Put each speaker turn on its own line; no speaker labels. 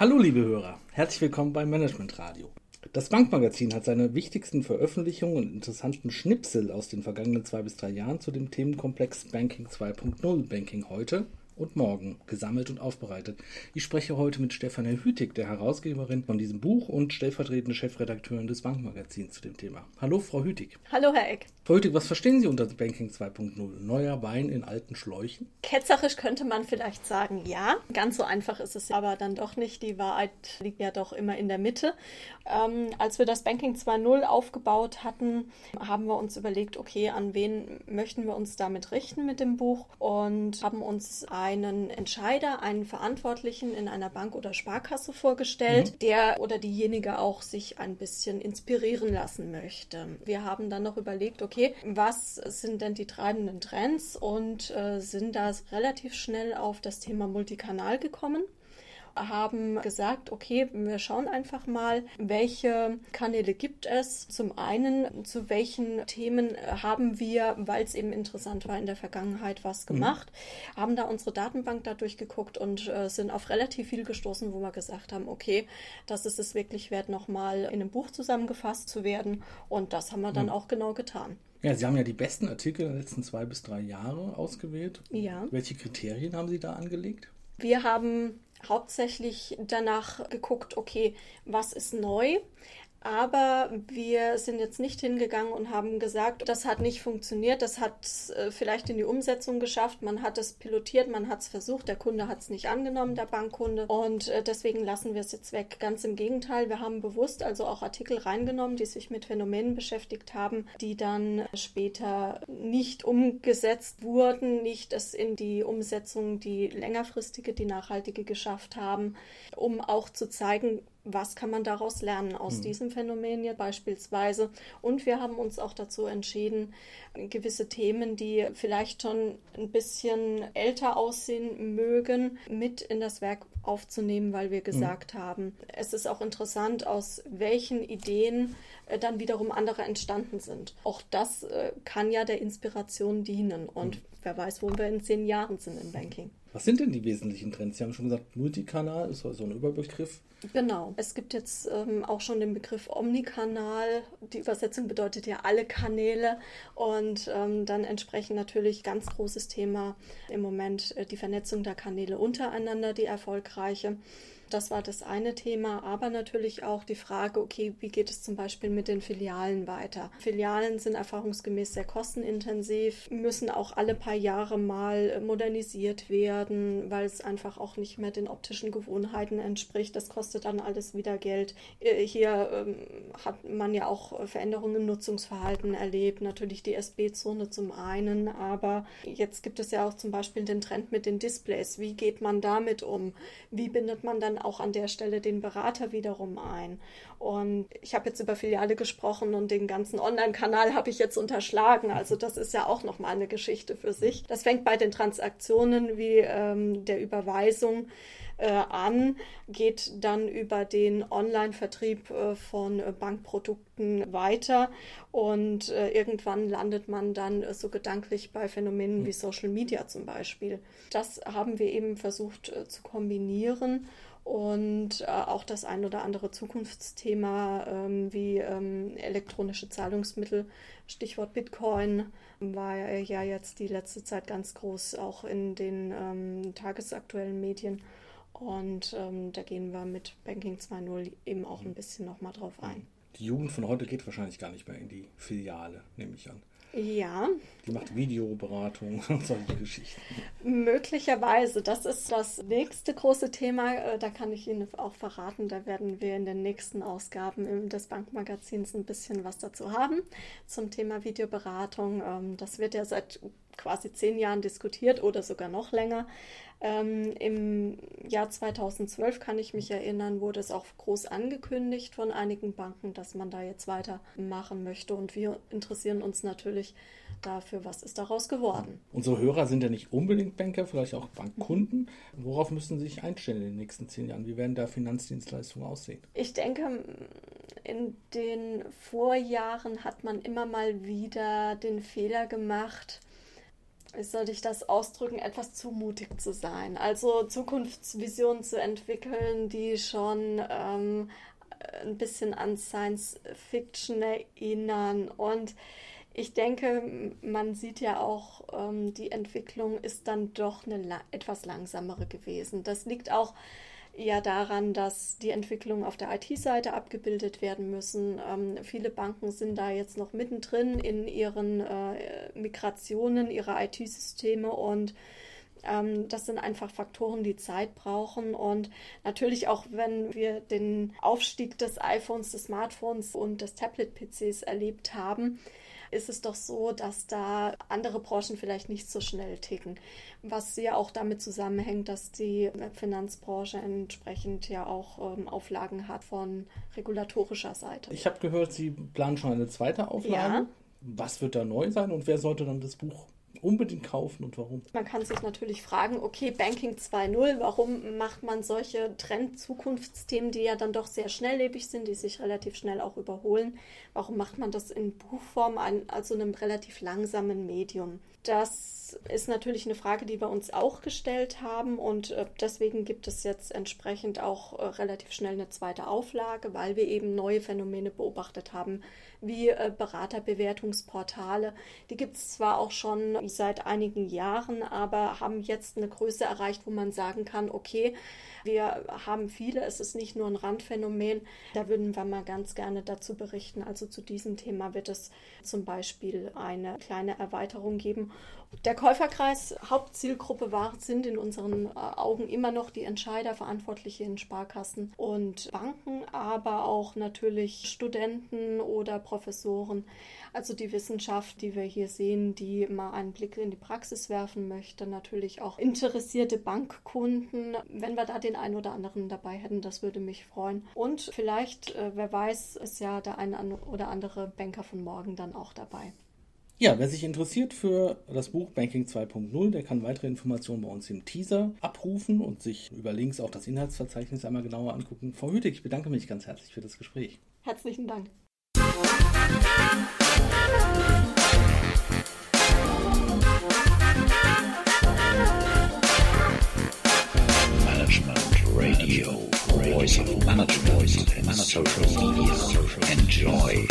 Hallo liebe Hörer, herzlich willkommen beim Management Radio. Das Bankmagazin hat seine wichtigsten Veröffentlichungen und interessanten Schnipsel aus den vergangenen zwei bis drei Jahren zu dem Themenkomplex Banking 2.0 Banking heute und morgen gesammelt und aufbereitet. Ich spreche heute mit Stefanie Hütig, der Herausgeberin von diesem Buch und stellvertretende Chefredakteurin des Bankmagazins zu dem Thema. Hallo, Frau Hütig.
Hallo, Herr Eck.
Frau Hütig, was verstehen Sie unter Banking 2.0? Neuer Wein in alten Schläuchen?
Ketzerisch könnte man vielleicht sagen, ja. Ganz so einfach ist es aber dann doch nicht. Die Wahrheit liegt ja doch immer in der Mitte. Ähm, als wir das Banking 2.0 aufgebaut hatten, haben wir uns überlegt, okay, an wen möchten wir uns damit richten mit dem Buch und haben uns ein einen Entscheider, einen Verantwortlichen in einer Bank oder Sparkasse vorgestellt, mhm. der oder diejenige auch sich ein bisschen inspirieren lassen möchte. Wir haben dann noch überlegt, okay, was sind denn die treibenden Trends und äh, sind da relativ schnell auf das Thema Multikanal gekommen haben gesagt, okay, wir schauen einfach mal, welche Kanäle gibt es. Zum einen, zu welchen Themen haben wir, weil es eben interessant war in der Vergangenheit, was mhm. gemacht, mhm. haben da unsere Datenbank da durchgeguckt und äh, sind auf relativ viel gestoßen, wo wir gesagt haben, okay, das ist es wirklich wert, nochmal in einem Buch zusammengefasst zu werden. Und das haben wir dann mhm. auch genau getan.
Ja, Sie haben ja die besten Artikel der letzten zwei bis drei Jahre ausgewählt.
Ja.
Welche Kriterien haben Sie da angelegt?
Wir haben hauptsächlich danach geguckt, okay, was ist neu? Aber wir sind jetzt nicht hingegangen und haben gesagt, das hat nicht funktioniert, das hat äh, vielleicht in die Umsetzung geschafft, man hat es pilotiert, man hat es versucht, der Kunde hat es nicht angenommen, der Bankkunde. Und äh, deswegen lassen wir es jetzt weg. Ganz im Gegenteil, wir haben bewusst also auch Artikel reingenommen, die sich mit Phänomenen beschäftigt haben, die dann später nicht umgesetzt wurden, nicht es in die Umsetzung, die längerfristige, die nachhaltige geschafft haben, um auch zu zeigen, was kann man daraus lernen aus hm. diesem Phänomen hier beispielsweise. Und wir haben uns auch dazu entschieden, gewisse Themen, die vielleicht schon ein bisschen älter aussehen mögen, mit in das Werk aufzunehmen, weil wir hm. gesagt hm. haben, es ist auch interessant, aus welchen Ideen äh, dann wiederum andere entstanden sind. Auch das äh, kann ja der Inspiration dienen. Und hm. wer weiß, wo wir in zehn Jahren sind im Banking.
Was sind denn die wesentlichen Trends? Sie haben schon gesagt, Multikanal ist so ein Überbegriff.
Genau. Es gibt jetzt ähm, auch schon den Begriff Omnikanal. Die Übersetzung bedeutet ja alle Kanäle. Und ähm, dann entsprechend natürlich ganz großes Thema im Moment äh, die Vernetzung der Kanäle untereinander, die erfolgreiche. Das war das eine Thema, aber natürlich auch die Frage, okay, wie geht es zum Beispiel mit den Filialen weiter? Filialen sind erfahrungsgemäß sehr kostenintensiv, müssen auch alle paar Jahre mal modernisiert werden, weil es einfach auch nicht mehr den optischen Gewohnheiten entspricht. Das kostet dann alles wieder Geld. Äh, hier ähm, hat man ja auch Veränderungen im Nutzungsverhalten erlebt. Natürlich die SB-Zone zum einen, aber jetzt gibt es ja auch zum Beispiel den Trend mit den Displays. Wie geht man damit um? Wie bindet man dann auch an der Stelle den Berater wiederum ein. Und ich habe jetzt über Filiale gesprochen und den ganzen Online-Kanal habe ich jetzt unterschlagen. Also das ist ja auch nochmal eine Geschichte für sich. Das fängt bei den Transaktionen wie ähm, der Überweisung äh, an, geht dann über den Online-Vertrieb äh, von äh, Bankprodukten weiter und irgendwann landet man dann so gedanklich bei Phänomenen wie Social Media zum Beispiel. Das haben wir eben versucht zu kombinieren und äh, auch das ein oder andere Zukunftsthema ähm, wie ähm, elektronische Zahlungsmittel, Stichwort Bitcoin, war ja jetzt die letzte Zeit ganz groß, auch in den ähm, tagesaktuellen Medien. Und ähm, da gehen wir mit Banking 2.0 eben auch ein bisschen nochmal drauf ein.
Die Jugend von heute geht wahrscheinlich gar nicht mehr in die Filiale, nehme ich an.
Ja.
Die macht Videoberatung und solche Geschichten.
Möglicherweise. Das ist das nächste große Thema. Äh, da kann ich Ihnen auch verraten. Da werden wir in den nächsten Ausgaben des Bankmagazins ein bisschen was dazu haben zum Thema Videoberatung. Ähm, das wird ja seit quasi zehn Jahren diskutiert oder sogar noch länger. Ähm, Im Jahr 2012 kann ich mich erinnern, wurde es auch groß angekündigt von einigen Banken, dass man da jetzt weitermachen möchte. Und wir interessieren uns natürlich dafür, was ist daraus geworden.
Unsere Hörer sind ja nicht unbedingt Banker, vielleicht auch Bankkunden. Worauf müssen Sie sich einstellen in den nächsten zehn Jahren? Wie werden da Finanzdienstleistungen aussehen?
Ich denke, in den Vorjahren hat man immer mal wieder den Fehler gemacht, wie soll ich das ausdrücken, etwas zu mutig zu sein. Also Zukunftsvisionen zu entwickeln, die schon ähm, ein bisschen an Science Fiction erinnern. Und ich denke, man sieht ja auch, ähm, die Entwicklung ist dann doch eine la etwas langsamere gewesen. Das liegt auch ja daran, dass die Entwicklungen auf der IT-Seite abgebildet werden müssen. Ähm, viele Banken sind da jetzt noch mittendrin in ihren äh, Migrationen ihrer IT-Systeme und ähm, das sind einfach Faktoren, die Zeit brauchen. Und natürlich auch, wenn wir den Aufstieg des iPhones, des Smartphones und des Tablet-PCs erlebt haben, ist es doch so, dass da andere Branchen vielleicht nicht so schnell ticken. Was ja auch damit zusammenhängt, dass die Finanzbranche entsprechend ja auch ähm, Auflagen hat von regulatorischer Seite.
Ich habe gehört, Sie planen schon eine zweite Auflage. Ja. Was wird da neu sein und wer sollte dann das Buch unbedingt kaufen und warum?
Man kann sich natürlich fragen, okay, Banking 2.0, warum macht man solche Trend-Zukunftsthemen, die ja dann doch sehr schnelllebig sind, die sich relativ schnell auch überholen, warum macht man das in Buchform, also einem relativ langsamen Medium? Das ist natürlich eine Frage, die wir uns auch gestellt haben und äh, deswegen gibt es jetzt entsprechend auch äh, relativ schnell eine zweite Auflage, weil wir eben neue Phänomene beobachtet haben, wie äh, Beraterbewertungsportale. Die gibt es zwar auch schon seit einigen Jahren, aber haben jetzt eine Größe erreicht, wo man sagen kann, okay, wir haben viele, es ist nicht nur ein Randphänomen. Da würden wir mal ganz gerne dazu berichten. Also zu diesem Thema wird es zum Beispiel eine kleine Erweiterung geben. Der Käuferkreis, Hauptzielgruppe war, sind in unseren äh, Augen immer noch die Entscheider, Verantwortliche in Sparkassen und Banken, aber auch natürlich Studenten oder Professoren. Also die Wissenschaft, die wir hier sehen, die mal einen Blick in die Praxis werfen möchte, natürlich auch interessierte Bankkunden. Wenn wir da den einen oder anderen dabei hätten, das würde mich freuen. Und vielleicht, äh, wer weiß, ist ja der eine oder andere Banker von morgen dann auch dabei.
Ja, wer sich interessiert für das Buch Banking 2.0, der kann weitere Informationen bei uns im Teaser abrufen und sich über Links auch das Inhaltsverzeichnis einmal genauer angucken. Frau Hütig, ich bedanke mich ganz herzlich für das Gespräch.
Herzlichen Dank.
Management Radio, Voice of Management and Social Media. Enjoy.